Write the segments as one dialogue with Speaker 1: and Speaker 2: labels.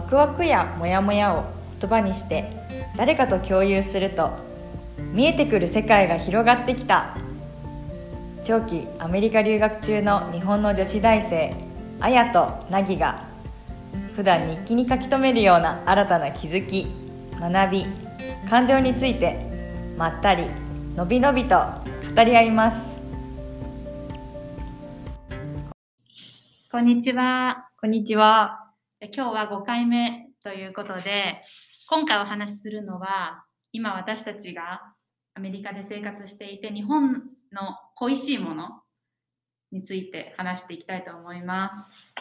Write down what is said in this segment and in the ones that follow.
Speaker 1: ワクワクやモヤモヤを言葉にして誰かと共有すると見えてくる世界が広がってきた。長期アメリカ留学中の日本の女子大生あやとなぎが普段日記に書き留めるような新たな気づき学び感情についてまったりのびのびと語り合います。
Speaker 2: こんにちは。
Speaker 1: こんにちは
Speaker 2: 今日は5回目ということで、今回お話しするのは、今私たちがアメリカで生活していて、日本の恋しいものについて話していきたいと思います。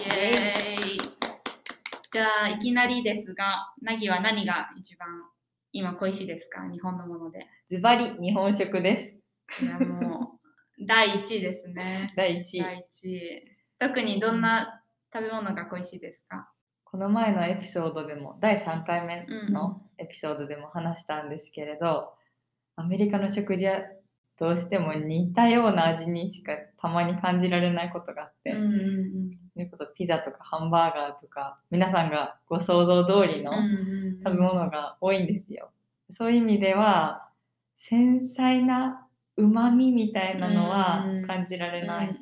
Speaker 2: イエーイじゃあ、いきなりですが、なぎは何が一番今恋しいですか？日本のもので。
Speaker 1: ズバリ日本食です
Speaker 2: いや、もう、第1位ですね。
Speaker 1: 第一位
Speaker 2: 第1位。特にどんな食べ物が恋しいですか？
Speaker 1: この前のエピソードでも第3回目
Speaker 2: うん。
Speaker 1: のエピソードでも話したんですけれど、アメリカの食事はどうしても似たような味にしかたまに感じられないことがあって、
Speaker 2: うんうん
Speaker 1: それこそピザとかハンバーガーとか皆さんがご想像通りの
Speaker 2: うんうん
Speaker 1: 食べ物が多いんですよ。そういう意味では繊細なうまみみたいなのは
Speaker 2: うん
Speaker 1: 感じられない。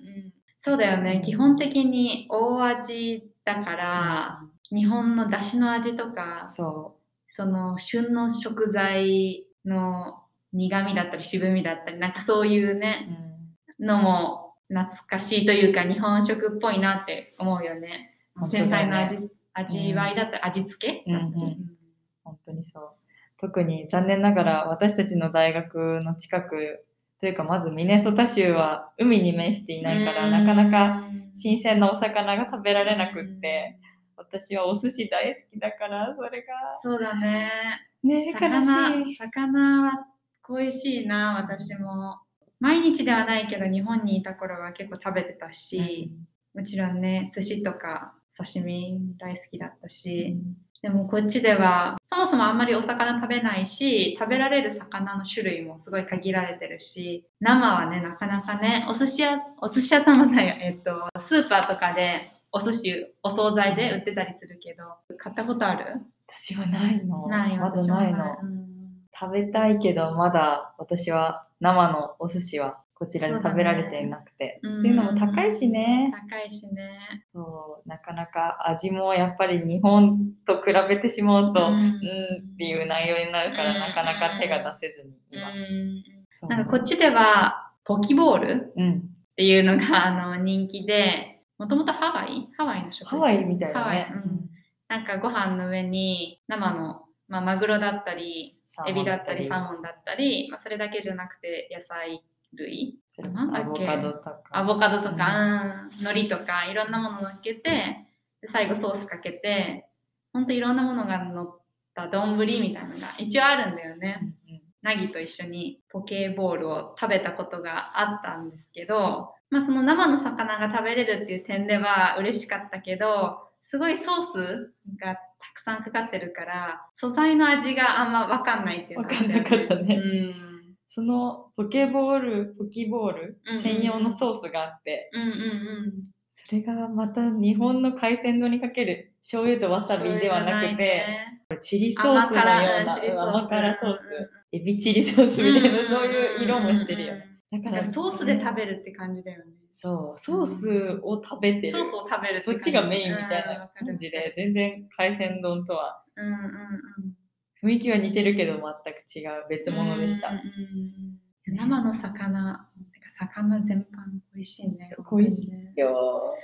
Speaker 2: うんうんそうだよね。基本的に大味だから、日本の出汁の味とか
Speaker 1: そ
Speaker 2: その旬の食材の苦味だったり渋みだったりなんかそういう
Speaker 1: う、
Speaker 2: ね
Speaker 1: うん。
Speaker 2: のも懐かしいというか日本食っぽいなって思うよね。繊細な味,、味わいだったり味付け
Speaker 1: うんうん。本当にそう。特に残念ながら私たちの大学の近くというかまずミネソタ州は海に面していないからなかなか新鮮なお魚が食べられなくって私はお寿司大好きだからそれが
Speaker 2: そうだね。
Speaker 1: ね悲
Speaker 2: 魚
Speaker 1: しい。
Speaker 2: 魚は恋しいな私も。毎日ではないけど日本にいた頃は結構食べてたし、もちろんね寿司とか刺身大好きだったし、でもこっちではそもそもあんまりお魚食べないし食べられる魚の種類もすごい限られてるし生はねなかなかねお寿司屋お寿司屋さんもないよえっとスーパーとかでお寿司お惣菜で売ってたりするけど買ったことある？
Speaker 1: 私はないの。
Speaker 2: ない
Speaker 1: まだないの。
Speaker 2: うん
Speaker 1: 食べたいけどまだ私は生のお寿司はこちらで食べられていなくて。
Speaker 2: ね。
Speaker 1: っていうのも高いしね。
Speaker 2: 高いしね。
Speaker 1: そうなかなか味もやっぱり日本と比べてしまうと、
Speaker 2: う
Speaker 1: うんん、っていう内容になるから、
Speaker 2: うん。
Speaker 1: なかなか手が出せずにいます。
Speaker 2: なんかこっちではポキボール
Speaker 1: うん、
Speaker 2: っていうのが あの人気でもともとハワイ？ハワイの食事？
Speaker 1: ハワイみたい
Speaker 2: ハワイ。
Speaker 1: だね。
Speaker 2: うん。なんかご飯の上に生の、まあ、マグロだったり。エビだったりサーモンだったり、まあ、それだけじゃなくて野菜類？なんだっけ？
Speaker 1: そアボカドとか。
Speaker 2: アボカドとか、うん、海苔とか。いろんなもの乗っけてで最後ソースかけてほんといろんなものが乗った丼みたいなのが一応あるんだよね。
Speaker 1: うん
Speaker 2: と一緒にポケボールを食べたことがあったんですけど、まあ、その生の魚が食べれるっていう点では嬉しかったけどすごいソースがたくさんかかってるから素材の味があんま分かんないっていうのがあよ
Speaker 1: わかんなかったね。
Speaker 2: うん
Speaker 1: そのポケボール、ポキボール専用のソースがあって、
Speaker 2: うんうんうん。
Speaker 1: それがまた日本の海鮮丼にかける醤油とわさびではなくて、
Speaker 2: ね。
Speaker 1: チリソースのような
Speaker 2: 甘辛ソース。
Speaker 1: エビチリソースみたいな、
Speaker 2: うん
Speaker 1: そういう色もしてるよ。ね。だか
Speaker 2: ららソースで食べるって感じだよね。
Speaker 1: そう、ソースを食べてる。
Speaker 2: ソースを食べる
Speaker 1: そっちがメインみたい
Speaker 2: うん
Speaker 1: な感じで、全然海鮮丼とは
Speaker 2: うんうんうん。
Speaker 1: 雰囲気は似てるけど全く違う別物でした。
Speaker 2: 生の魚、魚全般美味しいね。
Speaker 1: 美味しいよ。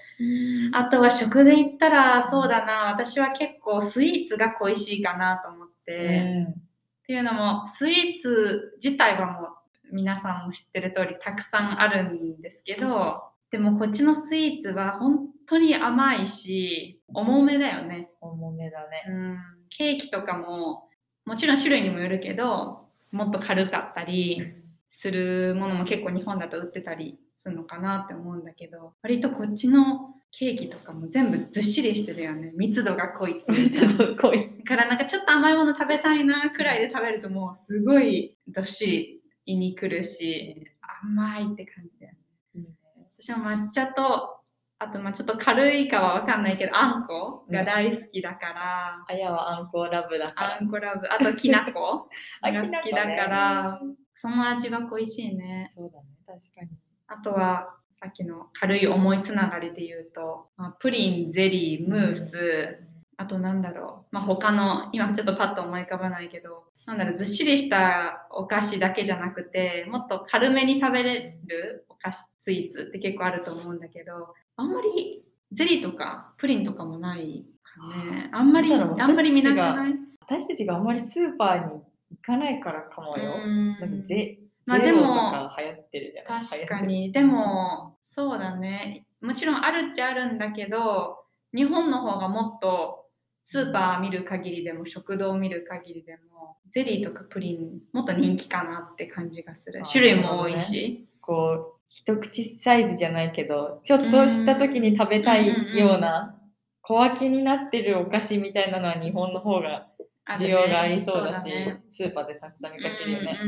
Speaker 2: あとは食で言ったら、そうだな、私は結構スイーツが恋しいかなと思って。っていうのも、スイーツ自体はもう皆さんも知ってる通りたくさんあるんですけど、でもこっちのスイーツは本当に甘いし、重めだよね。
Speaker 1: 重めだね。
Speaker 2: うん、ケーキとかももちろん種類にもよるけどもっと軽かったりするものも結構日本だと売ってたりするのかなって思うんだけど割とこっちのケーキとかも全部ずっしりしてるよね。密度が濃い。っていうか
Speaker 1: ちょっと濃い。
Speaker 2: だからなんかちょっと甘いもの食べたいなくらいで食べるともうすごいどっしり胃にくるし甘いって感じだよね。私も抹茶とあとまあちょっと軽いかはわかんないけど、あんこが大好きだから、
Speaker 1: あやはあんこラブだから。
Speaker 2: あんこラブ、あときなこ。
Speaker 1: あ
Speaker 2: が好きだから、その味は恋しいね。
Speaker 1: そうだね、確かに。
Speaker 2: あとは、さっきの軽い思いつながりで言うと、まあ、プリン、ゼリー、ムース、あとなんだろう、まあ、他の、今ちょっとパッと思い浮かばないけど、なんだろう、ずっしりしたお菓子だけじゃなくて、もっと軽めに食べれるお菓子、スイーツって結構あると思うんだけど、あんまりゼリーとかプリンとかもないかね。あんまり、あんまり見なくない？
Speaker 1: 私たちがあんまりスーパーに行かないからかもよ。
Speaker 2: うん
Speaker 1: なんかゼ
Speaker 2: まあでも
Speaker 1: か流行ってるじゃない？
Speaker 2: 確か。に。でも、そうだね。もちろんあるっちゃあるんだけど、日本の方がもっとスーパー見る限りでも、食堂を見る限りでも、ゼリーとかプリン、もっと人気かなって感じがする
Speaker 1: あ。
Speaker 2: 種類も多いし。
Speaker 1: こう、一口サイズじゃないけど、ちょっとした時に食べたいような、小分けになってるお菓子みたいなのは日本の方が需要がありそうだし、
Speaker 2: ね
Speaker 1: スーパーでたくさん見かけるよね。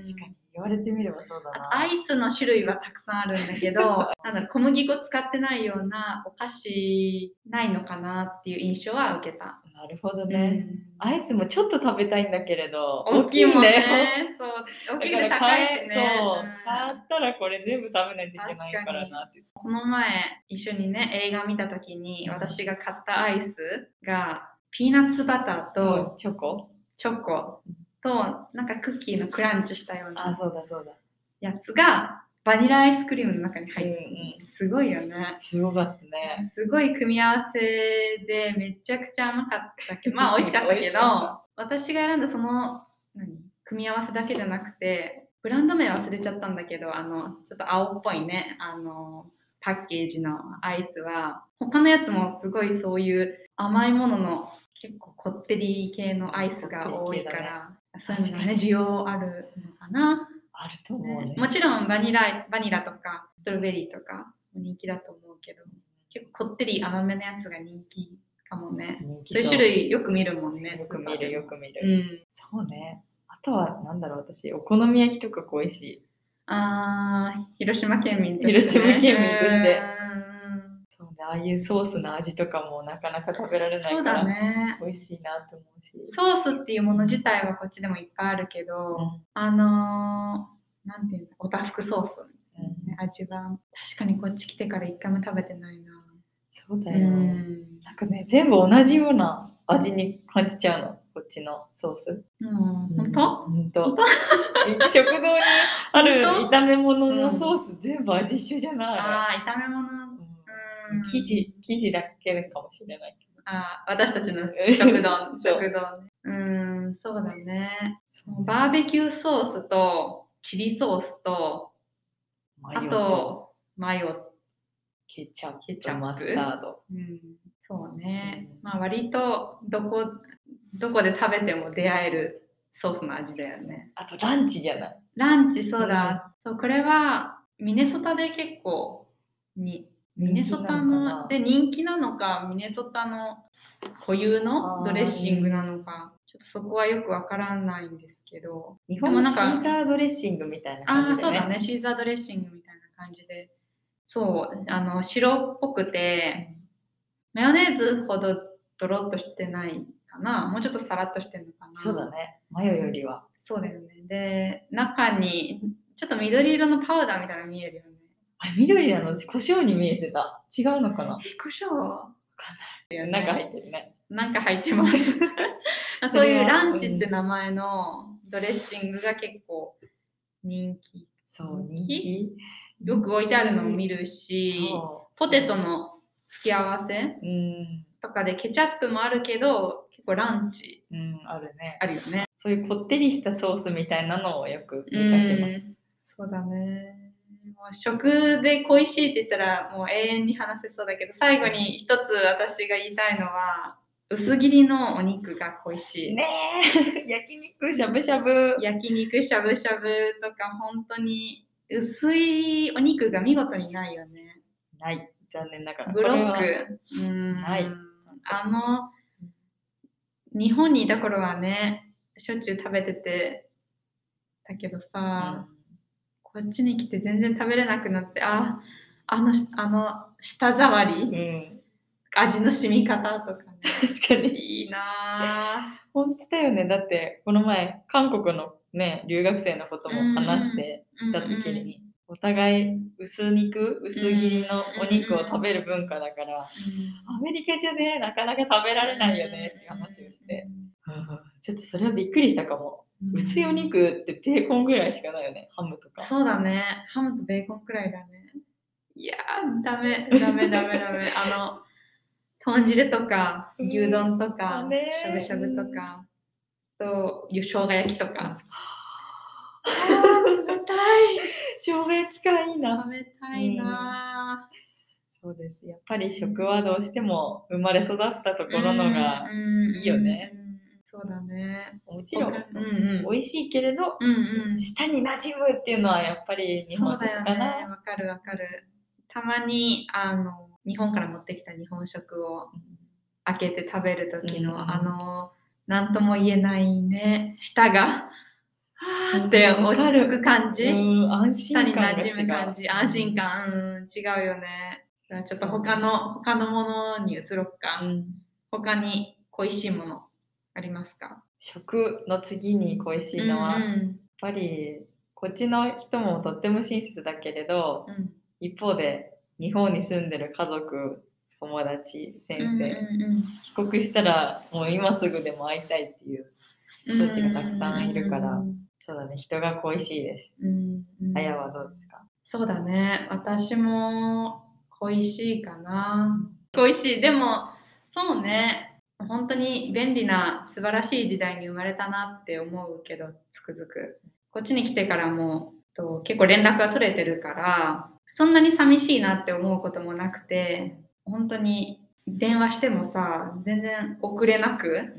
Speaker 1: 確かに言われてみればそうだな。
Speaker 2: アイスの種類はたくさんあるんだけど、なんだろう小麦粉使ってないようなお菓子ないのかなっていう印象は受けた。
Speaker 1: なるほどね。
Speaker 2: うん
Speaker 1: アイスもちょっと食べたいんだけれど、
Speaker 2: 大きいもん
Speaker 1: だよ。
Speaker 2: ね。そう、大きくて高いしね。
Speaker 1: そう、
Speaker 2: うん
Speaker 1: 買ったらこれ全部食べないといけないからなって。
Speaker 2: この前一緒にね映画見た時に私が買ったアイスがピーナッツバターと
Speaker 1: チョコ？
Speaker 2: チョコとなんかクッキーのクランチしたよう
Speaker 1: あ、
Speaker 2: な
Speaker 1: そうだそうだ。
Speaker 2: やつがバニラアイスクリームの中に入ってる、
Speaker 1: うん
Speaker 2: すごいよね。
Speaker 1: すごかったね。
Speaker 2: すごい組み合わせでめちゃくちゃ甘かったけど、まあ美味しかったけど私が選んだその何？組み合わせだけじゃなくて、ブランド名忘れちゃったんだけど、あの、ちょっと青っぽいね、あの、パッケージのアイスは、他のやつもすごいそういう甘いものの結構こってり系のアイスが多いから、そういうのがね、需要あるのかな。
Speaker 1: あると思うね。
Speaker 2: ねもちろんバニラバニラとかストロベリーとかも人気だと思うけど結構こってり甘めのやつが人気かもね
Speaker 1: 人気
Speaker 2: そういう種類よく見るもんね
Speaker 1: よく見るよく見る。
Speaker 2: うん
Speaker 1: そうね。あとは、なんだろう、私、お好み焼きとか恋しい。
Speaker 2: あー広島県民として、ね、
Speaker 1: 広島県民としてああいうソースの味とかもなかなか食べられないから、
Speaker 2: ね。
Speaker 1: 美味しいなと思うし。
Speaker 2: ソースっていうもの自体はこっちでもいっぱいあるけど、
Speaker 1: うん。
Speaker 2: あのー、なんていうのおたふくソース、
Speaker 1: うん。
Speaker 2: ね、味は確かにこっち来てから一回も食べてないな。
Speaker 1: そうだよ。
Speaker 2: うん。
Speaker 1: なんかね、全部同じような味に感じちゃうの、こっちのソース。
Speaker 2: うん、本当？
Speaker 1: 本当。食堂にある
Speaker 2: 本
Speaker 1: 炒め物のソース、全部味一緒じゃない。
Speaker 2: ああ、炒め物。
Speaker 1: 生地、生地だけかもしれないけど。
Speaker 2: あー私たちの食堂、
Speaker 1: そう
Speaker 2: 食堂ね。うん、そうだね。バーベキューソースと、チリソースと、あ
Speaker 1: と
Speaker 2: と、マヨ。
Speaker 1: ケチャッ
Speaker 2: ケチャップ
Speaker 1: プ、マスタード。
Speaker 2: うん、そうね
Speaker 1: うん。
Speaker 2: まあ割と、どこ、どこで食べても出会えるソースの味だよね。
Speaker 1: あとランチじゃない。
Speaker 2: ランチ、そうだ。そうこれは、ミネソタで結構に、ミネソタので人気なのか、ミネソタの固有のドレッシングなのか、ちょっとそこはよくわからないんですけど、
Speaker 1: 日本のシーザードレッシングみたいな
Speaker 2: ああ、
Speaker 1: 感じで、ね。
Speaker 2: そうだね、シーザードレッシングみたいな感じで、そう、あの白っぽくて、マヨネーズほどドロッとしてないかな、もうちょっとサラッとしてるのかな。
Speaker 1: そうだね。マヨよりは。
Speaker 2: そうだよね。で、中にちょっと緑色のパウダーみたいなの見えるよね。
Speaker 1: あ、緑なの？胡椒に見えてた。違うのかな？
Speaker 2: え、胡椒
Speaker 1: わかんない。なんか入ってるね。
Speaker 2: なんか入ってます。
Speaker 1: そ
Speaker 2: そういうランチって名前のドレッシングが結構人気。
Speaker 1: そう、人気？
Speaker 2: よく置いてあるのも見るし、
Speaker 1: そ
Speaker 2: ポテトの付き合わせ
Speaker 1: う。うん。
Speaker 2: とかでケチャップもあるけど、結構ランチ
Speaker 1: うん、あるね。
Speaker 2: あるよね。
Speaker 1: そういうこってりしたソースみたいなのをよく見
Speaker 2: う
Speaker 1: かけます。
Speaker 2: ん、そうだね。もう食で恋しいって言ったらもう永遠に話せそうだけど、最後に一つ私が言いたいのは、薄切りのお肉が恋しい。
Speaker 1: ねえ、焼肉、しゃぶしゃぶ。
Speaker 2: 焼肉しゃぶしゃぶとか本当に薄いお肉が見事にないよね。
Speaker 1: ない。残念ながら。
Speaker 2: ブロック。うん
Speaker 1: ない
Speaker 2: あの、日本にいた頃はね、しょっちゅう食べてて、だけどさ、こっちに来て全然食べれなくなって、あ、あのしあの舌触
Speaker 1: う
Speaker 2: り、
Speaker 1: ん。
Speaker 2: 味の染み方とかね
Speaker 1: 確かに。
Speaker 2: いいな
Speaker 1: 本当だよね。だって、この前、韓国のね、留学生のことも話して
Speaker 2: ぁ
Speaker 1: た時に、お互い薄肉、薄切りのお肉を食べる文化だから、アメリカじゃね、なかなか食べられないよねって話をして、うんちょっとそれはびっくりしたかも。
Speaker 2: うん
Speaker 1: 薄いお肉ってベーコンぐらいしかないよね、ハムとか。
Speaker 2: そうだね。ハムとベーコンくらいだね。いやーダメダメダメダメ。あの豚汁とか
Speaker 1: うん。
Speaker 2: 牛丼とか、
Speaker 1: ね。
Speaker 2: しゃぶしゃぶとか、と生姜焼きとか。あー食べたい。
Speaker 1: 生姜焼きかいいな。
Speaker 2: 食べたいな。
Speaker 1: そうです。やっぱり食はどうしても生まれ育ったと
Speaker 2: ー
Speaker 1: ころのが
Speaker 2: うん
Speaker 1: いいよね。
Speaker 2: うんそうだね。
Speaker 1: もちろん。
Speaker 2: うんうん。
Speaker 1: 美味しいけれど、
Speaker 2: うんうん。
Speaker 1: 舌に馴染むっていうのはやっぱり日本食
Speaker 2: そうだよ
Speaker 1: かな。
Speaker 2: ね。わかるわかる。たまにあの日本から持ってきた日本食を開けて食べる時の、
Speaker 1: うん
Speaker 2: あの何とも言えないね舌がはーって落ち着く感じ、
Speaker 1: うん、安
Speaker 2: 舌に
Speaker 1: 心感が違う。
Speaker 2: 馴染む感じ。安心感、うん、違うよね。ちょっと他の他のものに移ろっか、
Speaker 1: うん。
Speaker 2: 他に恋しいものありますか？
Speaker 1: 食の次に恋しいのは、やっ
Speaker 2: うん
Speaker 1: ぱりこっちの人もとっても親切だけれど、
Speaker 2: うん
Speaker 1: 一方で日本に住んでる家族、友達、先生、
Speaker 2: うんうん
Speaker 1: 帰国したらもう今すぐでも会いたいっていう
Speaker 2: うん
Speaker 1: 人たちがたくさんいるから
Speaker 2: うん
Speaker 1: そうだね人が恋しいです。
Speaker 2: うんうん
Speaker 1: あやはどうですか？
Speaker 2: そうだね。私も恋しいかな。恋しい。でも、そうね。本当に便利な素晴らしい時代に生まれたなって思うけど、つくづく。こっちに来てからもと結構連絡が取れてるから、そんなに寂しいなって思うこともなくて、本当に電話してもさ、全然遅れなく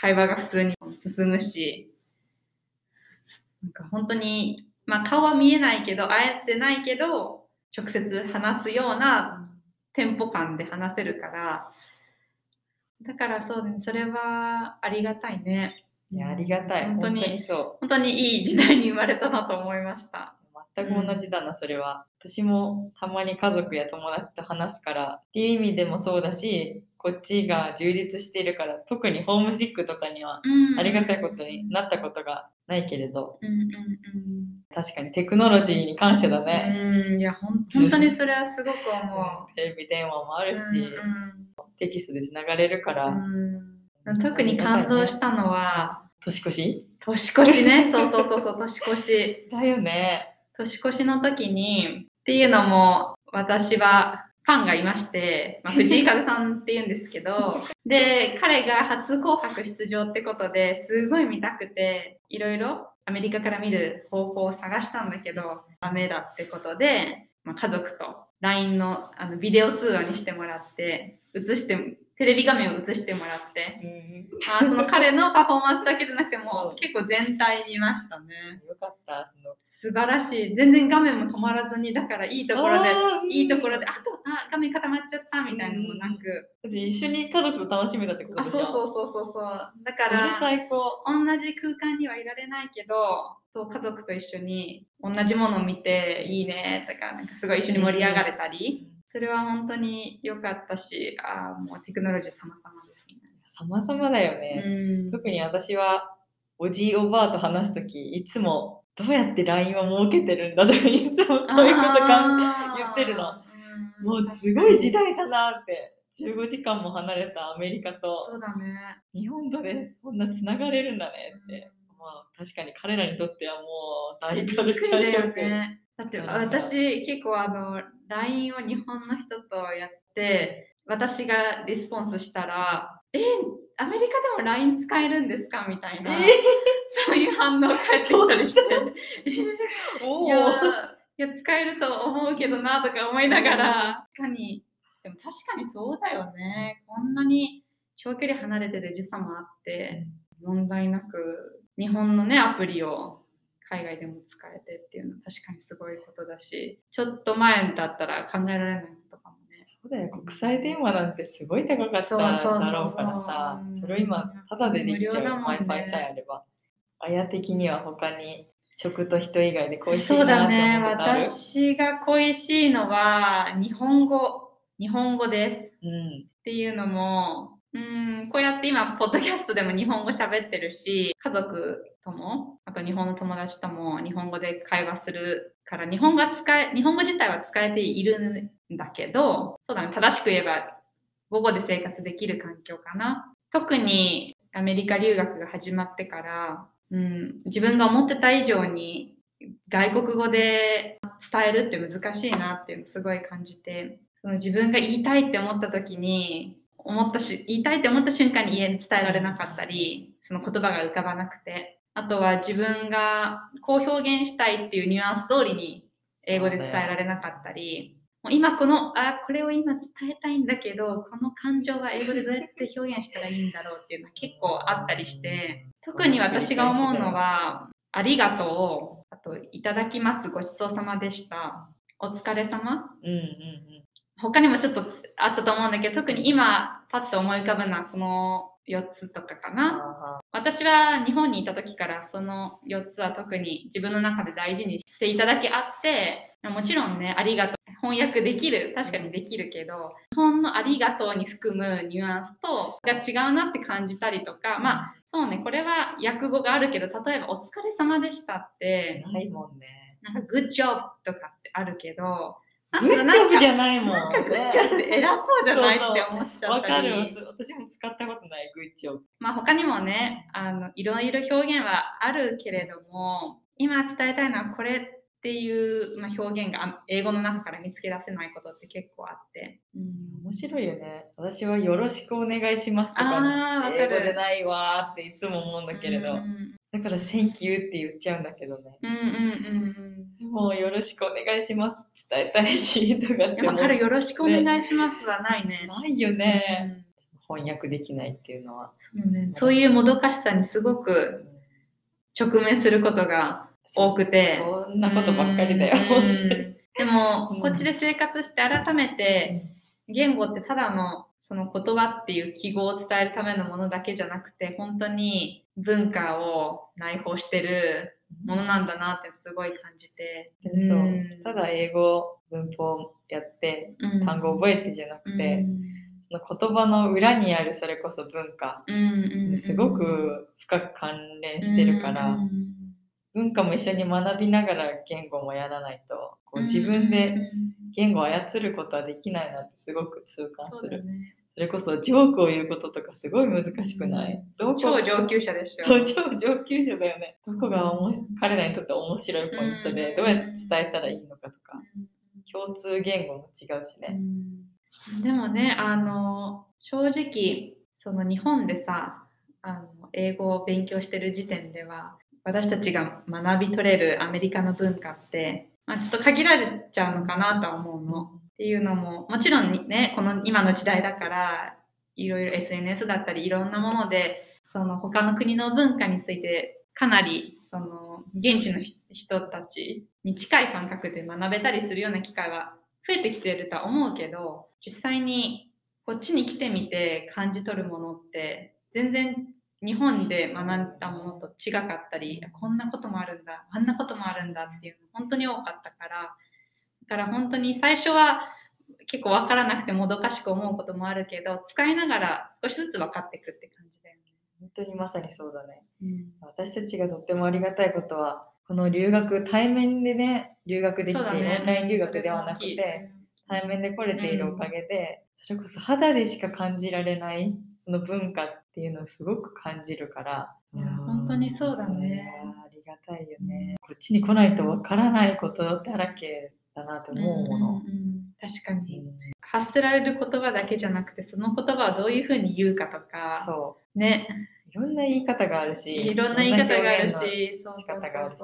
Speaker 2: 会話が普通に進むし、なんか本当に、まあ顔は見えないけど、会えてないけど、直接話すようなテンポ感で話せるから、だからそうね、それはありがたいね。
Speaker 1: いやありがたい。
Speaker 2: 本当に、
Speaker 1: そ
Speaker 2: 本当にいい時代に生まれたなと思いました。
Speaker 1: う全く同じだな、それは。私もたまに家族や友達と話すから。っていう意味でもそうだしこっちが充実しているから特にホームシックとかには
Speaker 2: うん。
Speaker 1: ありがたいことになったことがないけれど。
Speaker 2: うんうん
Speaker 1: 確かにテクノロジーに感謝だ
Speaker 2: うん。
Speaker 1: ね、
Speaker 2: うん、いや、本当にそれはすごく思う。
Speaker 1: テレビ電話もあるし、
Speaker 2: うん
Speaker 1: テキストでつながれるから、
Speaker 2: 特に感動したのは、
Speaker 1: 年越し？
Speaker 2: 年越しね。そうそうそうそう、年越し。
Speaker 1: だよね
Speaker 2: 年越しの時に、っていうのも、私はファンがいまして、まあ、藤井風さんって言うんですけど、で、彼が初紅白出場ってことですごい見たくて、いろいろアメリカから見る方法を探したんだけど、ダメだってことで、まあ、家族と LINE のあのビデオ通話にしてもらって、映して、テレビ画面を映してもらって、まあ、その彼のパフォーマンスだけじゃなくても、結構全体見ましたね。
Speaker 1: よかったその
Speaker 2: 素晴らしい。全然画面も止まらずに、だからいいところで、いいところで、あと、あ、画面固まっちゃったみたいなのもなく、
Speaker 1: だって一緒に家族と楽しめたってこと
Speaker 2: あ、
Speaker 1: でしょ？
Speaker 2: そうそうそうそうそう。だから、
Speaker 1: 最高
Speaker 2: 同じ空間にはいられないけど、そう家族と一緒に同じものを見ていいねとか、なんかすごい一緒に盛り上がれたり、それは本当に良かったし、あーもうテクノロジー様々ですね。
Speaker 1: 様々だよね、
Speaker 2: うん。
Speaker 1: 特に私はおじいおばあと話すときいつもどうやって LINE を設けてるんだとかいつもそういうことか言ってるの。
Speaker 2: ん。
Speaker 1: もうすごい時代だなって。15時間も離れたアメリカと。
Speaker 2: そうだね。
Speaker 1: 日本とでそんなつながれるんだねって、まあ確かに彼らにとってはもう大カルチャーショック、
Speaker 2: ね。だって
Speaker 1: うん。
Speaker 2: 私結構あの LINE を日本の人とやって私がリスポンスしたら「えアメリカでも LINE 使えるんですか?」みたいな、
Speaker 1: え
Speaker 2: そういう反応返ってきたりして。
Speaker 1: お
Speaker 2: いや
Speaker 1: お
Speaker 2: いや使えると思うけどなとか思いながら。確かに。でも確かにそうだよね。こんなに長距離離れてて時差もあって問題なく日本のねアプリを海外でも使えてっていうのは確かにすごいことだしちょっと前だったら考えられないことか。
Speaker 1: そうだよ国際電話なんてすごい高かっただろうからさ。
Speaker 2: うん。
Speaker 1: それを今タダでできちゃう
Speaker 2: 無料だもんね。
Speaker 1: Wi-Fi さえあれば。あや的には他に食と人以外で恋しい
Speaker 2: そうだね。私が恋しいのは日本語。日本語です。
Speaker 1: うん。
Speaker 2: っていうのも、うん、こうやって今、ポッドキャストでも日本語喋ってるし、家族とも、あと日本の友達とも日本語で会話するから、日本語が使え、日本語自体は使えているんだけど、そうだね、正しく言えば、母語で生活できる環境かな。特にアメリカ留学が始まってから、うん、自分が思ってた以上に外国語で伝えるって難しいなっていうのすごい感じて、その自分が言いたいって思った時に、思ったし、言いたいって思った瞬間に家に伝えられなかったり、その言葉が浮かばなくて、あとは自分がこう表現したいっていうニュアンス通りに英語で伝えられなかったり、もう今この、あ、これを今伝えたいんだけど、この感情は英語でどうやって表現したらいいんだろうっていうのは結構あったりして、特に私が思うのは、ありがとう、あと、いただきます、ごちそうさまでした、お疲れ様。
Speaker 1: うんうん。
Speaker 2: 他にもちょっとあったと思うんだけど、特に今パッと思い浮かぶのはその4つとかか
Speaker 1: うん。
Speaker 2: な。
Speaker 1: あ
Speaker 2: 私は日本にいた時からその4つは特に自分の中で大事にしていただけあって、もちろんね、ありがとう。翻訳できる。確かにできるけど、日本のありがとうに含むニュアンスとが違うなって感じたりとか、まあ、そうね、これは訳語があるけど、例えばお疲れ様でしたって、
Speaker 1: ないもんね。
Speaker 2: なんか good job とかってあるけど、
Speaker 1: グッジョブじ
Speaker 2: ゃ
Speaker 1: ゃないもん。
Speaker 2: なんかグッジョブって偉そうじゃないって思っちゃ
Speaker 1: わか
Speaker 2: ったり。
Speaker 1: る。私も使ったことない、グッジョブ。
Speaker 2: まあ他にもね、あの、いろいろ表現はあるけれども、今伝えたいのはこれっていう、まあ、表現があ英語の中から見つけ出せないことって結構あって。うん
Speaker 1: 面白いよね。私はよろしくお願いしますとか、
Speaker 2: あーわかる
Speaker 1: 英語でないわーっていつも思うんだけれど、
Speaker 2: うん
Speaker 1: だから Thank you って言っちゃうんだけどね。
Speaker 2: うんうんうん
Speaker 1: でもよろしくお願いしますって伝えたいし、とかっ
Speaker 2: うん。
Speaker 1: ても
Speaker 2: わかる、よろしくお願いしますはないね。
Speaker 1: ないよね。翻訳できないっていうのは。
Speaker 2: うんそうねそういうもどかしさにすごく直面することが多くて。
Speaker 1: そんなことばっかりだよ。
Speaker 2: うんでも、
Speaker 1: うん
Speaker 2: こっちで生活して改めて、言語ってただのその言葉っていう記号を伝えるためのものだけじゃなくて、本当に文化を内包してるものなんだなってすごい感じて。
Speaker 1: そう。
Speaker 2: うん。
Speaker 1: ただ英語、文法やって、
Speaker 2: うん。
Speaker 1: 単語覚えてじゃなくて、
Speaker 2: うん。
Speaker 1: その言葉の裏にあるそれこそ文化、すごく深く関連してるから、文化も一緒に学びながら言語もやらないと、こう自分
Speaker 2: うん
Speaker 1: で言語を操ることはできないなってすごく痛感
Speaker 2: そ
Speaker 1: する。それこそジョークを言うこととかすごい難しくない、どこ？
Speaker 2: 超上級者でしょ。
Speaker 1: そう、超上級者だよね。どこがおもし彼らにとって面白いポイントで、
Speaker 2: うん
Speaker 1: どうやって伝えたらいいのかとか、
Speaker 2: うん
Speaker 1: 共通言語も違うしね。
Speaker 2: うんでもね、あの、正直、その日本でさ、あの、英語を勉強してる時点では、私たちが学び取れるアメリカの文化って、まあ、ちょっと限られちゃうのかなとは思うの。っていうのも、もちろんね、この今の時代だから、いろいろ SNS だったりいろんなもので、その他の国の文化についてかなり、その現地の人たちに近い感覚で学べたりするような機会は増えてきてるとは思うけど、実際にこっちに来てみて感じ取るものって、全然日本で学んだものと違かったり、こんなこともあるんだ、あんなこともあるんだっていうの本当に多かったから、から本当に最初は結構分からなくてもどかしく思うこともあるけど、使いながら少しずつ分かっていくって感じだよね。
Speaker 1: 本当にまさにそうだね。
Speaker 2: うん
Speaker 1: 私たちがとってもありがたいことは、この留学、対面でね、留学できて、
Speaker 2: ね
Speaker 1: オンライン留学ではなくて、対面で来れているおかげで、それこそ肌でしか感じられない、その文化っていうのをすごく感じるから。
Speaker 2: いや本当にそうだね
Speaker 1: ありがたいよね。こっちに来ないとわからないことだらけだなと思うもの。
Speaker 2: んんうん確かに。
Speaker 1: うん
Speaker 2: 発せられる言葉だけじゃなくて、その言葉をどういうふうに言うかとか、
Speaker 1: そ
Speaker 2: ね、
Speaker 1: う。いろんな言い方があるし、
Speaker 2: いろんな言い方があるし、そ
Speaker 1: 仕方があるし。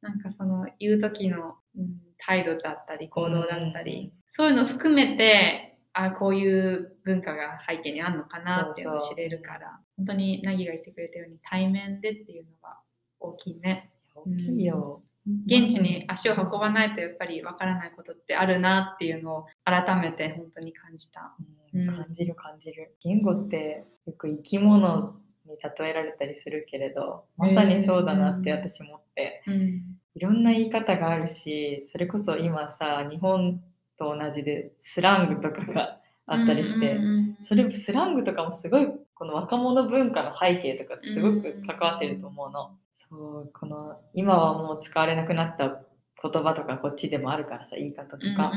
Speaker 2: なんかその言う時の、うん、態度だったり行動だった
Speaker 1: うん
Speaker 2: り、そういうのを含めて、あこういう文化が背景にあるのかなっていうのを知れるから、本当にナギが言ってくれたように対面でっていうのが大きいね。
Speaker 1: 大きいよ。
Speaker 2: 現地に足を運ばないとやっぱりわからないことってあるなっていうのを改めて本当に感じた。
Speaker 1: うん。
Speaker 2: うん。
Speaker 1: 感じる感じる。言語ってよく生き物に例えられたりするけれどまさにそうだなって私思って、
Speaker 2: うん。
Speaker 1: いろんな言い方があるしそれこそ今さ日本と同じでスラングとかがあったりして、それスラングとかもすごいこの若者文化の背景とかってすごく関わってると思うの。そうこの今はもう使われなくなった言葉とかこっちでもあるからさ言い方とか、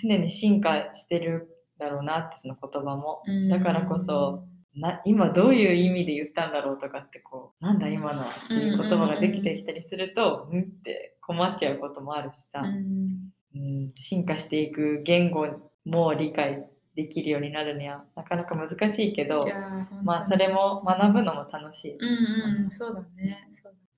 Speaker 1: 常に進化してるだろうなってその言葉も。
Speaker 2: うん。
Speaker 1: だからこそな今どういう意味で言ったんだろうとかってこうなんだ今のはっていう言葉ができてきたりすると、うんって困っちゃうこともあるしさ、
Speaker 2: うん。
Speaker 1: うん、進化していく言語も理解できるようになるにはなかなか難しいけどまあそれも学ぶのも楽しい。
Speaker 2: うんうんそうだね。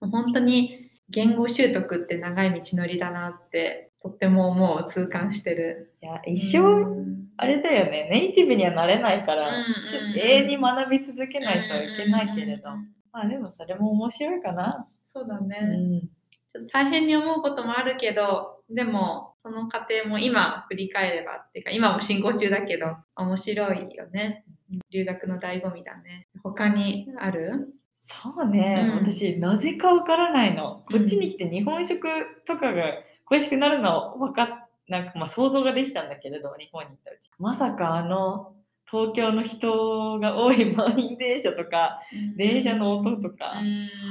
Speaker 2: 本当に言語習得って長い道のりだなってとってももう痛感してる。
Speaker 1: いや一生
Speaker 2: うん。
Speaker 1: あれだよね。ネイティブにはなれないから、
Speaker 2: うんうん
Speaker 1: 永遠に学び続けないといけないけれど、まあでもそれも面白いかな。
Speaker 2: そうだね、
Speaker 1: うん。
Speaker 2: ちょっと大変に思うこともあるけどでもその過程も今振り返ればっていうか今も進行中だけど面白いよね。留学の醍醐味だね。他にある？
Speaker 1: そうね、
Speaker 2: うん。
Speaker 1: 私なぜかわからないの。こっちに来て日本食とかが恋しくなるのは分かっなんかまあ想像ができたんだけれど日本に行ったうち。まさかあの東京の人が多い満員電車とか電車の音とか、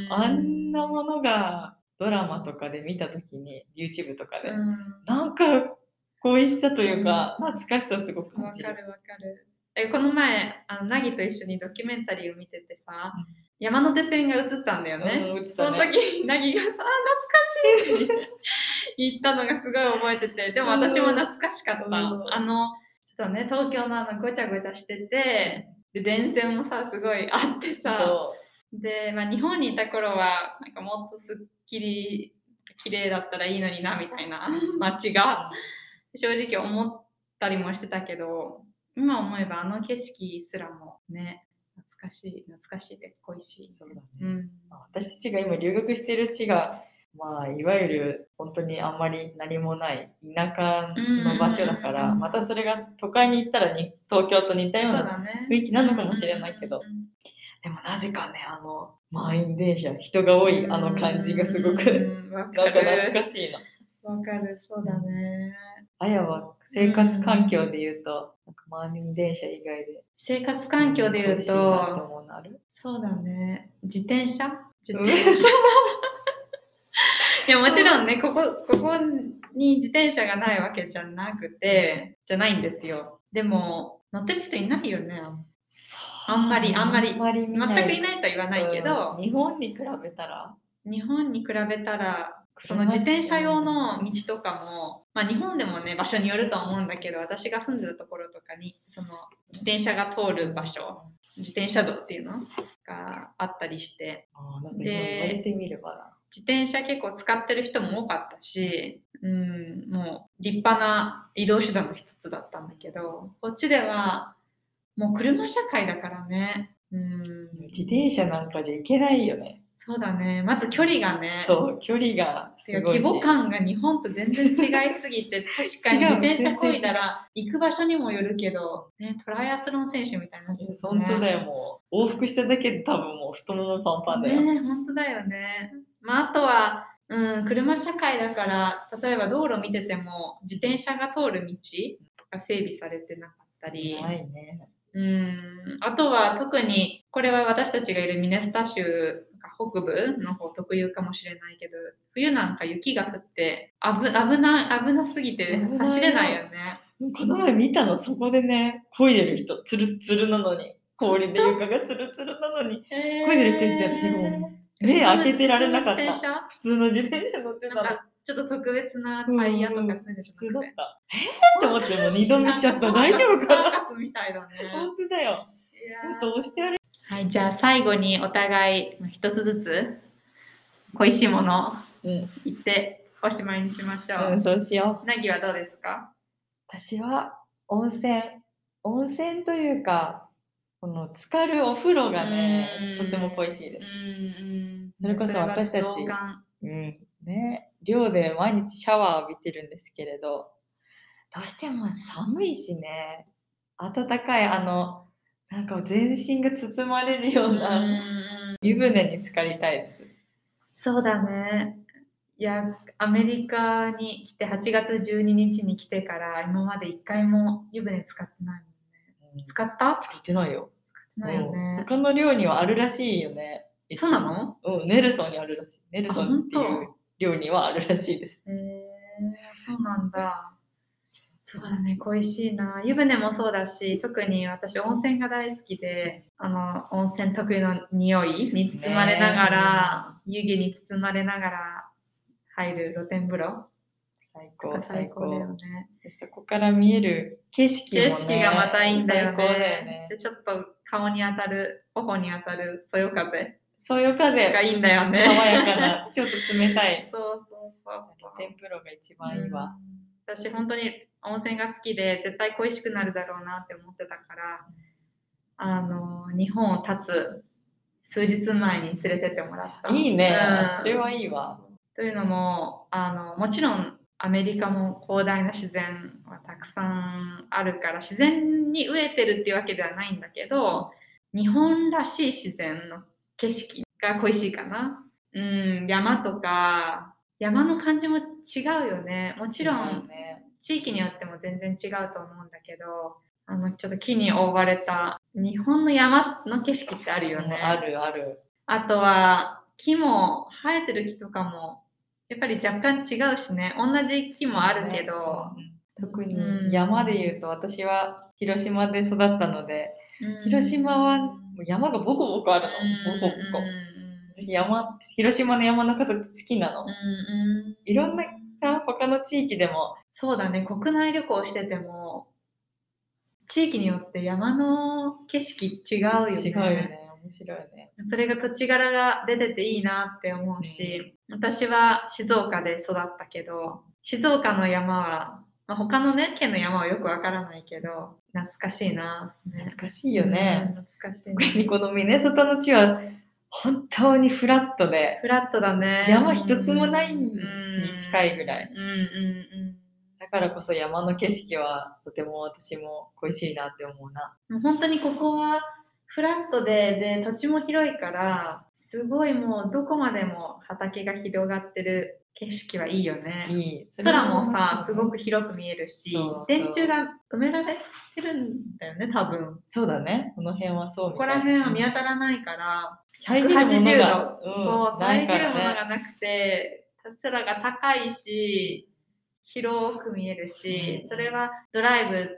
Speaker 1: あんなものがドラマとかで見た時に YouTube とかで、
Speaker 2: うん
Speaker 1: なんか恋しさというか、懐かしさをすごく感じる。
Speaker 2: わかるわかる。えこの前あのナギと一緒にドキュメンタリーを見ててさ、
Speaker 1: うん
Speaker 2: 山手線が映ったんだよね。
Speaker 1: うん、映っ
Speaker 2: その。時ナギがさ「あ懐かしい」って言ったのがすごい覚えててでも私も懐かしかった。
Speaker 1: うん
Speaker 2: あのちょっとね東京のあのごちゃごちゃしててで電線もさすごいあってさ
Speaker 1: そ
Speaker 2: で、まあ、日本にいた頃はなんかもっとすっきり綺麗だったらいいのになみたいな 街が正直思ったりもしてたけど今思えばあの景色すらもね懐かしい懐かしいで恋しい。
Speaker 1: そうだね。
Speaker 2: うん。
Speaker 1: 私たちが今留学してる地が、まあ、いわゆる本当にあんまり何もない田舎の場所だから、またそれが都会に行ったらに東京と似たような、雰囲気なのかもしれないけどでもなぜかね、あの満員電車、人が多いあの感じがすごく、なん
Speaker 2: か
Speaker 1: か懐
Speaker 2: る
Speaker 1: かしいの。
Speaker 2: わかるそうだね。
Speaker 1: あやは生活環境で言うと、なんか満員電車以外で、
Speaker 2: 生活環境で言う
Speaker 1: と
Speaker 2: とそうだね。自転車？自
Speaker 1: うん。
Speaker 2: 転車 いやもちろんねここここに自転車がないわけじゃなくてじゃないんですよ。でも乗ってる人いないよねあんま。りあんまり
Speaker 1: あんまり
Speaker 2: 全くいないとは言わないけど、
Speaker 1: うん日本に比べたら、
Speaker 2: 日本に比べたらその自転車用の道とかも、まあ、日本でもね場所によると思うんだけど私が住んでるところとかにその自転車が通る場所自転車道っていうの？があったりして。で
Speaker 1: 今言われてみればな。
Speaker 2: 自転車結構使ってる人も多かったし、うん、もう立派な移動手段の一つだったんだけどこっちではもう車社会だからね、うん、
Speaker 1: 自転車なんかじゃいけないよね。
Speaker 2: そうだねまず距離がね
Speaker 1: そう、距離がすごいし。
Speaker 2: 規模感が日本と全然違いすぎて 確かに自転車こいだら行く場所にもよるけど、ね、トライアスロン選手みたいになっちゃう、
Speaker 1: 本当だよ、もう。往復しただけで多分もう太ももパンパンだよ。
Speaker 2: ね本当だよね。まあ、あとは、うん、車社会だから例えば道路見てても自転車が通る道が整備されてなかったり、
Speaker 1: ないね。
Speaker 2: うん、あとは特にこれは私たちがいるミネスタ州北部の方特有かもしれないけど冬なんか雪が降って危危な危なすぎて走れないよね。
Speaker 1: この前見たの、そこでね、漕いでる人、つるつるなのに。氷で床がつるつるなのに。
Speaker 2: え
Speaker 1: 漕いでる人いて、私もう目開けてられなかった。
Speaker 2: 普通の自転車？
Speaker 1: 普通の自転車乗ってたの。
Speaker 2: ちょっと特別なタイヤとかそういうんでしょ
Speaker 1: 普通だっ
Speaker 2: なくて
Speaker 1: た。えー？って思って、もう二度見しちゃった。大丈夫か
Speaker 2: サー
Speaker 1: な
Speaker 2: カスみたいだね。
Speaker 1: 本当だよ。どうしてやる
Speaker 2: はい、じゃあ最後にお互いまあ一つずつ恋しいものを
Speaker 1: うん。
Speaker 2: 言っておしまいにしましょう。
Speaker 1: うん、そうしよう。
Speaker 2: なぎはどうですか？
Speaker 1: 私は温泉温泉というかこの浸かるお風呂がね
Speaker 2: うん
Speaker 1: とても恋しいです、
Speaker 2: ん
Speaker 1: それこそ私たちうんね、寮で毎日シャワー浴びてるんですけれどどうしても寒いしね暖かいあのなんか全身が包まれるよう
Speaker 2: う
Speaker 1: なん湯船に浸かりたいです。
Speaker 2: そうだね。いや、アメリカに来て8月12日に来てから今まで一回も湯船使ってないもんね。使った？
Speaker 1: 使ってないよ。
Speaker 2: ないよ
Speaker 1: うん
Speaker 2: ね。
Speaker 1: 他の寮にはあるらしいよね。
Speaker 2: そうなの？
Speaker 1: うん、ネルソンにあるらしい。ネルソンってい
Speaker 2: あ
Speaker 1: う寮にはあるらしいです。
Speaker 2: へえそうなんだ。そうだね、恋しいな。湯船もそうだし、特に私温泉が大好きで、あの、温泉特有の匂いに包まれながら、湯気に包まれながら入る露天風呂
Speaker 1: 最高、
Speaker 2: が
Speaker 1: 最
Speaker 2: 最高だよ
Speaker 1: 高。
Speaker 2: ね。
Speaker 1: でそこから見える景色もね。
Speaker 2: 景色がまたいいんだよね。
Speaker 1: 最高だよね。
Speaker 2: でちょっと顔に当たる、頬に当たるそよ風。
Speaker 1: そういう風
Speaker 2: がいいんだよね
Speaker 1: 爽やかな、ちょっと冷たい。
Speaker 2: そうそうそう
Speaker 1: 露天風呂が一番いいわ。
Speaker 2: うん私本当に温泉が好きで絶対恋しくなるだろうなって思ってたからあの日本を立つ数日前に連れてってもらった
Speaker 1: いいね、
Speaker 2: うん
Speaker 1: それはいいわ。
Speaker 2: というのもあのもちろんアメリカも広大な自然はたくさんあるから自然に飢えてるっていうわけではないんだけど日本らしい自然の景色が恋しいかな。うん、山とか山の感じも違うよね。もちろん
Speaker 1: ね、
Speaker 2: 地域によっても全然違うと思うんだけどあのちょっと木に覆われた日本の山の景色ってあるよね。
Speaker 1: あるある。
Speaker 2: あとは木も生えてる木とかもやっぱり若干違うしね同じ木もあるけど、
Speaker 1: うん特
Speaker 2: うん
Speaker 1: に山で言うと私は広島で育ったので、
Speaker 2: うん
Speaker 1: 広島は山がボコボコあるの。ボコボコ。私山、広島の山の形好きなの。
Speaker 2: うんうんうん
Speaker 1: いろんなさ、他の地域でも、
Speaker 2: そうだね国内旅行してても地域によって山の景色違うよね。
Speaker 1: 違うよね。面白いよね。
Speaker 2: それが土地柄が出てていいなって思うし、私は静岡で育ったけど静岡の山は、まあ、他のね県の山はよくわからないけど懐かしいな、ね
Speaker 1: 懐かしいよね。
Speaker 2: うん懐かしい
Speaker 1: 特に
Speaker 2: ね
Speaker 1: このミネソタの地は本当にフラットで、
Speaker 2: フラットだね
Speaker 1: 山一つもないに
Speaker 2: うん
Speaker 1: 近いぐらい。
Speaker 2: うんうん
Speaker 1: だからこそ山の景色はとても私も恋しいなって思うな。
Speaker 2: 本当にここはフラットでで土地も広いからすごいもうどこまでも畑が広がってる景色はいいよね
Speaker 1: いい。
Speaker 2: 空もさすご
Speaker 1: く。
Speaker 2: く広く見えるし電柱が埋められてるんだよね多分
Speaker 1: そうだね。この辺はそう
Speaker 2: ここら辺は見当たらないから
Speaker 1: 遮るもの
Speaker 2: 180
Speaker 1: が、
Speaker 2: 度、
Speaker 1: うん、
Speaker 2: 遮るもの。がなくて空が高いし広く見えるし、
Speaker 1: うん
Speaker 2: それはドライブ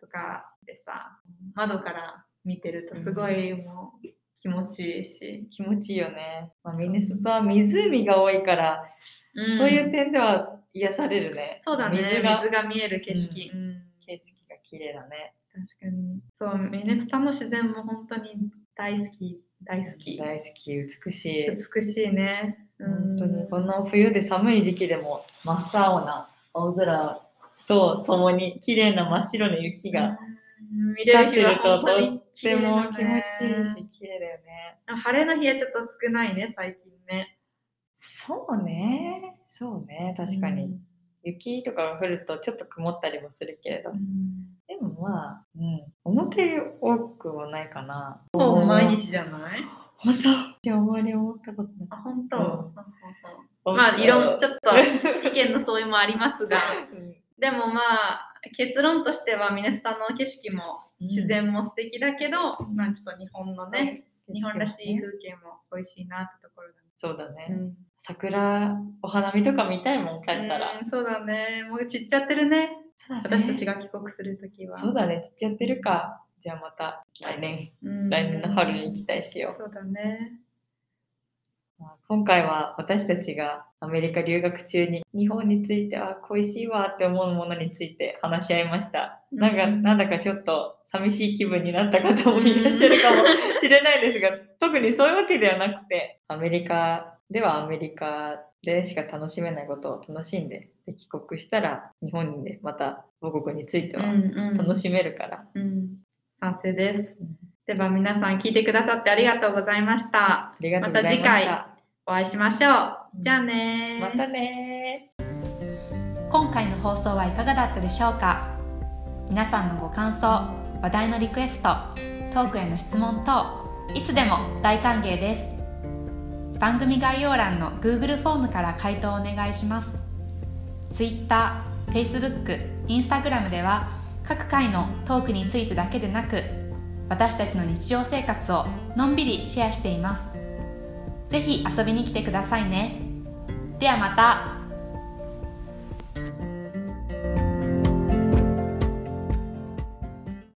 Speaker 2: とかでさ窓から見てるとすごいもう気持ちいいし、
Speaker 1: 気持ちいいよね。まあ、ミネソタは湖が多いから、
Speaker 2: うん。
Speaker 1: そういう点では癒されるね。
Speaker 2: そうだね。
Speaker 1: 水が、
Speaker 2: 水が見える景色、うん
Speaker 1: 景色が綺麗だね。
Speaker 2: 確かに。そうミネスタの自然も本当に大好き。大好き。
Speaker 1: 大好き、美しい。
Speaker 2: 美しいね。
Speaker 1: 本当に、こ
Speaker 2: の
Speaker 1: の冬で寒い時期でも真っ青な青空とともに綺麗な真っ白な雪が
Speaker 2: 見れる日
Speaker 1: ととっても気持ちいいし、綺麗だよね。
Speaker 2: 晴れの日はちょっと少ないね最近ね
Speaker 1: そうね。そうね。確かに。雪とかが降るとちょっと曇ったりもするけれど。
Speaker 2: うん
Speaker 1: でもまあ、うん。思ったより多くはないかな。
Speaker 2: ほぼ毎日じゃない？
Speaker 1: 本当？あんまり思ったことない。
Speaker 2: あ本当、
Speaker 1: うん
Speaker 2: まあいろんちょっと意見の相違もありますが
Speaker 1: うん
Speaker 2: でもまあ結論としてはミネスタの景色も自然も素敵だけど、まあちょっと日本のね、日本らしい風景も恋しいなってところだ
Speaker 1: そうだね。
Speaker 2: ね。
Speaker 1: 桜、お花見とか見たいもん、帰ったら。
Speaker 2: うんそうだね。もう散っちゃってるね。
Speaker 1: ね
Speaker 2: 私たちが帰国するときは。
Speaker 1: そうだね、ちっちゃってるか。じゃあまた来年、
Speaker 2: うん
Speaker 1: 来年の春に期待しよ
Speaker 2: そうだね。
Speaker 1: 今回は私たちがアメリカ留学中に日本については恋しいわって思うものについて話し合いました。なんか、
Speaker 2: うん
Speaker 1: なんだかちょっと寂しい気分になった方もいらっしゃるかもしれないですが、特にそういうわけではなくて、アメリカではアメリカでしか楽しめないことを楽しんで、で帰国したら日本でまた母国については楽しめるから、
Speaker 2: うん。賛成です
Speaker 1: うん。
Speaker 2: では皆さん聞いてくださってありがとうございました。
Speaker 1: ありがとうございました。
Speaker 2: お会いしましょう。じゃあね
Speaker 1: またね
Speaker 2: 今回の放送はいかがだったでしょうか？皆さんのご感想話題のリクエストトークへの質問等いつでも大歓迎です番組概要欄の Google フォームから回答お願いします Twitter、Facebook、Instagram では各回のトークについてだけでなく私たちの日常生活をのんびりシェアしています。ぜひ遊びに来てくださいね。ではまた。